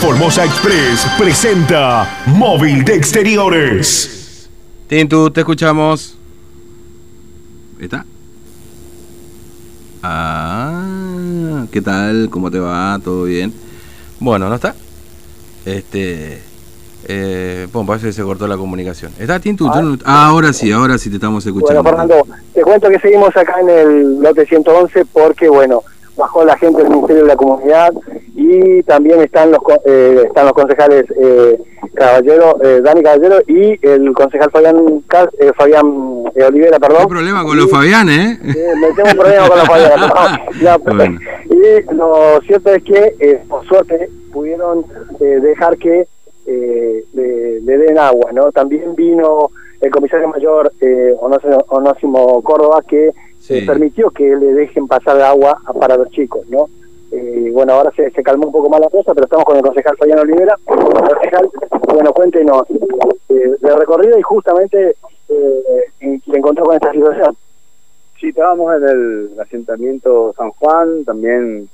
Formosa Express presenta Móvil de Exteriores. Tintu, te escuchamos. ¿Está? Ah, ¿qué tal? ¿Cómo te va? ¿Todo bien? Bueno, ¿no está? Este. Eh, bueno, parece que se cortó la comunicación. ¿Está Tintu? Ah, no- ah, ahora sí, ahora sí te estamos escuchando. Bueno, Fernando, te cuento que seguimos acá en el lote 111 porque, bueno, bajó la gente del Ministerio de la Comunidad y también están los eh, están los concejales eh, Caballero, eh, Dani Caballero y el concejal Fabián Cas- eh, Fabián eh, Olivera, perdón. ¿Qué problema con los Y- Fabián, eh? Eh, me tengo un problema con la falla. No, no, Bueno. Y lo cierto es que, por suerte, pudieron eh, dejar que eh, le, le den agua, ¿no? También vino el comisario mayor eh, Onósimo, Onósimo Córdoba que Sí. eh, permitió que le dejen pasar agua para los chicos, ¿no? Eh, bueno, ahora se, se calmó un poco más la cosa, pero estamos con el concejal Fabián Olivera. Concejal, bueno, cuéntenos eh, de recorrido y justamente eh, en- se encontró con esta situación. Sí, estábamos en el asentamiento San Juan, también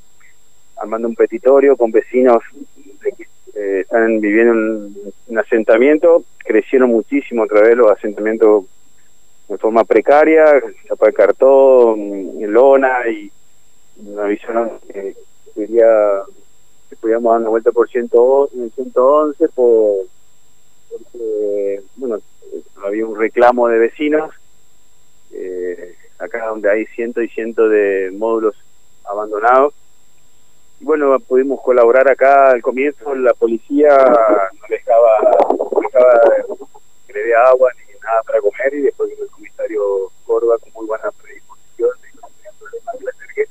armando un petitorio con vecinos eh, están viviendo en un asentamiento, crecieron muchísimo otra vez los asentamientos de forma precaria, chapa de cartón, lona y nos avisaron que quería que podíamos dar una vuelta por 111, en el 111 por porque, bueno, había un reclamo de vecinos eh, acá donde hay cientos y cientos de módulos abandonados. Bueno, pudimos colaborar acá al comienzo, la policía no le dejaba, no que le dé agua ni nada para comer y después el comisario Córdoba con muy buena predisposición, y no tenía problema, me acerqué,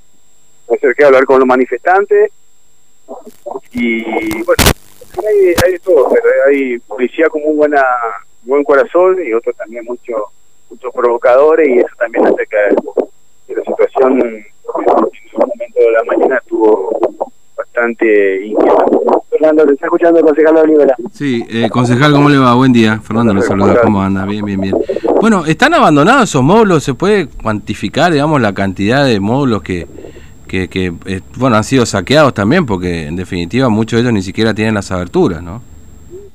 me acerqué a hablar con los manifestantes y bueno, hay, hay de todo, pero hay policía con muy buena, buen corazón y otros también mucho muchos provocadores y eso también que, que la situación en un momento de la mañana estuvo bastante inquietante. Fernando, te está escuchando el concejal Olivera. Sí, eh, concejal, ¿cómo le va? Buen día. Fernando lo saluda. ¿Cómo anda? Bien, bien, bien. Bueno, ¿están abandonados esos módulos? ¿Se puede cuantificar, digamos, la cantidad de módulos que, que, que, eh, bueno, han sido saqueados también? Porque, en definitiva, muchos de ellos ni siquiera tienen las aberturas, ¿no?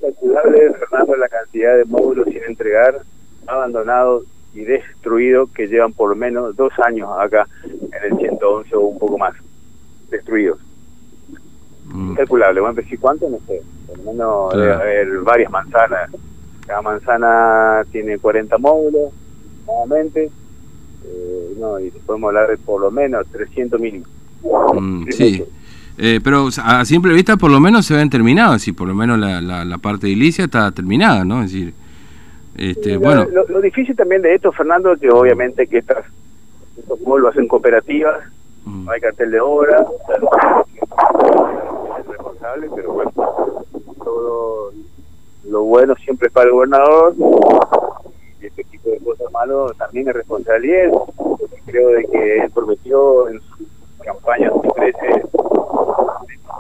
Calculable, Fernando, la cantidad de módulos sin entregar, abandonados y destruidos que llevan por menos dos años acá en el 111 o un poco más, destruidos. Mm. Incalculable, bueno, si cuánto, no sé, por lo menos Claro. debe haber varias manzanas. Cada manzana tiene 40 módulos, nuevamente, eh, no, y podemos hablar de por lo menos 300 mil. Mm, sí. Eh, pero a simple vista por lo menos se ven terminados, si por lo menos la, la, la parte edilicia está terminada, ¿no? Es decir, este, Lo- bueno, lo, lo difícil también de esto, Fernando, es que obviamente que estas, estos pueblos hacen cooperativas, mm, no hay cartel de obra, responsable, pero bueno, todo lo bueno siempre es para el gobernador y este tipo de cosas malas también es responsabilidad, porque creo de que él prometió en su campaña 2013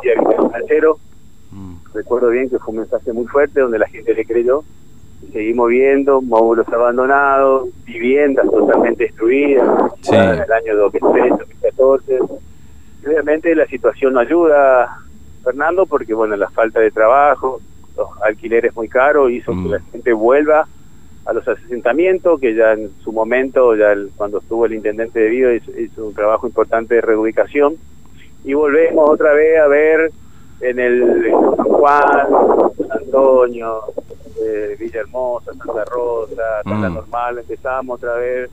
de habitación cero, mm, recuerdo bien que fue un mensaje muy fuerte donde la gente le creyó y seguimos viendo módulos abandonados, viviendas totalmente destruidas, Sí. en el año 2013, 2014. Y Obviamente la situación no ayuda, Fernando, porque bueno, la falta de trabajo, los alquileres muy caros hizo Mm. que la gente vuelva a los asentamientos, que ya en su momento, ya el- cuando estuvo el intendente de Vido, hizo, hizo un trabajo importante de reubicación. Y volvemos otra vez a ver en el en San Juan, San Antonio, eh, Villa Hermosa, Santa Rosa, Santa Mm. Normal, empezamos otra vez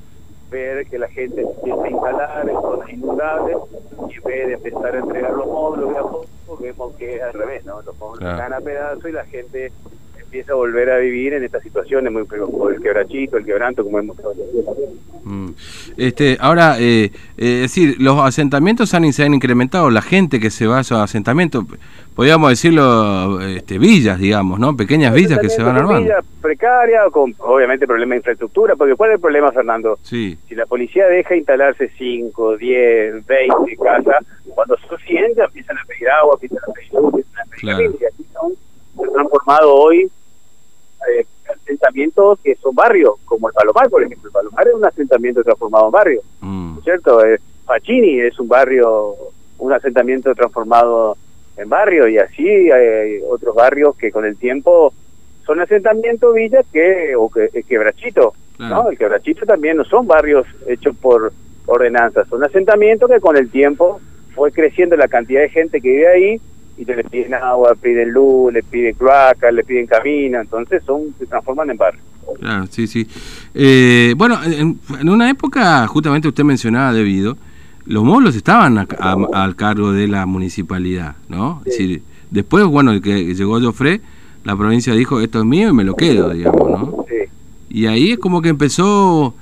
ver que la gente se empieza a instalar en zonas inundables y en vez de empezar a entregar los módulos de a poco, vemos que es al revés, ¿no? Los módulos Claro. se a pedazos y la gente empieza a volver a vivir en estas situaciones muy el quebrachito, el quebranto, como hemos mm. Este, ahora, eh, eh, es decir, los asentamientos han, se han incrementado, la gente que se va a esos asentamientos, podríamos decirlo, este, villas, digamos, ¿no? Pequeñas villas que se van armando. villas precarias, con obviamente problemas de infraestructura, porque ¿cuál es el problema, Fernando? Sí, Si la policía deja instalarse 5, 10, 20 casas, cuando son 100 ya empiezan a pedir agua, empiezan a pedir luz, empiezan a pedir Claro. aquí son, se han transformado hoy eh, asentamientos que son barrios, como el Palomar, por ejemplo. El Palomar es un asentamiento transformado en barrio, mm, ¿no es ¿cierto? Eh, Pachini es un barrio, un asentamiento transformado en barrios y así hay otros barrios que con el tiempo son asentamientos villas que o que quebrachito no el quebrachito también no son barrios hechos por ordenanzas son asentamientos que con el tiempo fue creciendo la cantidad de gente que vive ahí y te le piden agua, le piden luz, le piden cloaca, le piden camino, entonces son se transforman en barrios. Claro, sí, sí. Eh, bueno, en, una época, justamente usted mencionaba debido, los módulos estaban al cargo de la municipalidad, ¿no? Es decir, después, bueno, que llegó Joffre, la provincia dijo, esto es mío y me lo quedo, digamos, ¿no? Sí. Y ahí es como que empezó,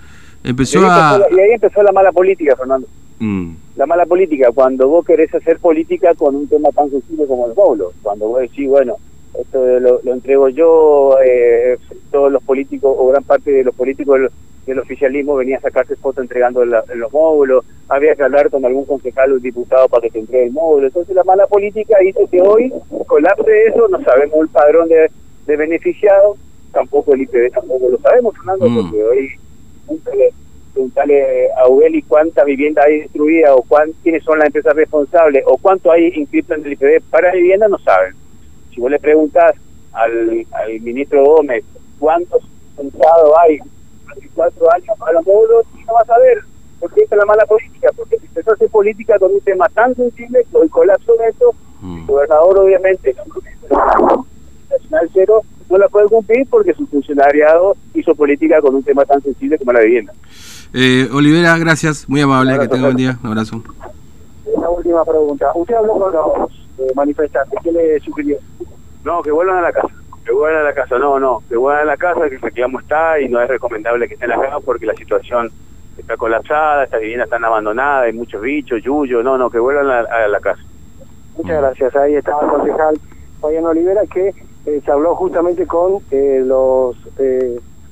empezó a... y ahí empezó la mala política, Fernando. Mm. La mala política, cuando vos querés hacer política con un tema tan sensible como el módulo, cuando vos decís, bueno, esto lo, entrego yo, eh, todos los políticos o gran parte de los políticos del, oficialismo venía a sacarse fotos entregando los módulos, había que hablar con algún concejal o diputado para que te entregue el módulo. Entonces la mala política hizo que hoy colapse eso, no sabemos el padrón de, de beneficiados, tampoco el IPB tampoco lo sabemos, Fernando, mm. porque hoy preguntarle a Ubeli cuántas viviendas hay destruidas o cuán, quiénes son las empresas responsables o cuánto hay inscrito en el IPB para vivienda, no saben. Si vos le preguntas al, al ministro Gómez cuántos pensados hay hace cuatro años para los módulos, no vas a ver, porque esta es la mala política, porque si empezó a hacer política con un tema tan sensible, con el colapso de eso, mm. el gobernador obviamente nacional cero no la puede cumplir porque su funcionariado hizo política con un tema tan sensible como la vivienda. Eh, Olivera, gracias, muy amable, que tenga buen día, un abrazo. Una última pregunta. Usted habló con los eh, manifestantes, ¿qué le sugirió? No, que vuelvan a la casa. Que vuelvan a la casa, no, no, que vuelvan a la casa, que efectivamente está y no es recomendable que estén acá porque la situación está colapsada, estas viviendas están abandonadas, hay muchos bichos, yuyo, no, no, que vuelvan a, la casa. Muchas gracias. Ahí estaba el concejal Fabián Olivera que eh, se habló justamente con los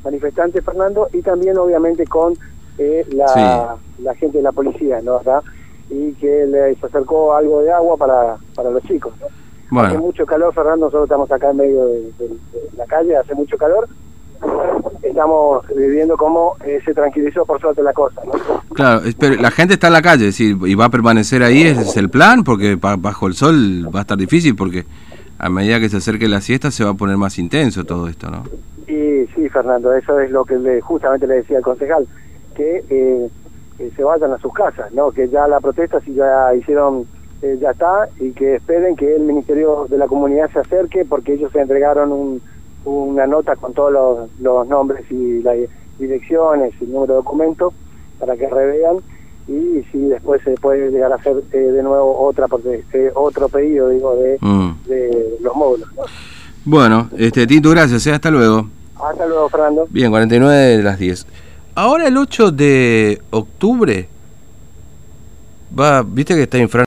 manifestantes, Fernando, y también obviamente con la, la gente de la policía, ¿no? ¿verdad? Y que les acercó algo de agua para, para los chicos. Hace mucho calor, Fernando, nosotros estamos acá en medio de, la calle, hace mucho calor. Estamos viviendo como eh, se tranquilizó por suerte la cosa. ¿no? Claro, pero la gente está en la calle, decir, y va a permanecer ahí, ese es el plan, porque bajo el sol va a estar difícil, porque a medida que se acerque la siesta se va a poner más intenso todo esto, ¿no? Sí, sí, Fernando, eso es lo que le, justamente le decía el concejal que eh, se vayan a sus casas, ¿no? Que ya la protesta si ya hicieron, eh, ya está, y que esperen que el Ministerio de la Comunidad se acerque porque ellos se entregaron un, una nota con todos los, nombres y las direcciones y el número de documentos para que revean y si después se puede llegar a hacer eh, de nuevo otra porque otro pedido digo de, mm. de los módulos bueno este Tito gracias hasta luego. Hasta luego Fernando. Bien 49 de las 10 Ahora el 8 de octubre va, viste que está infra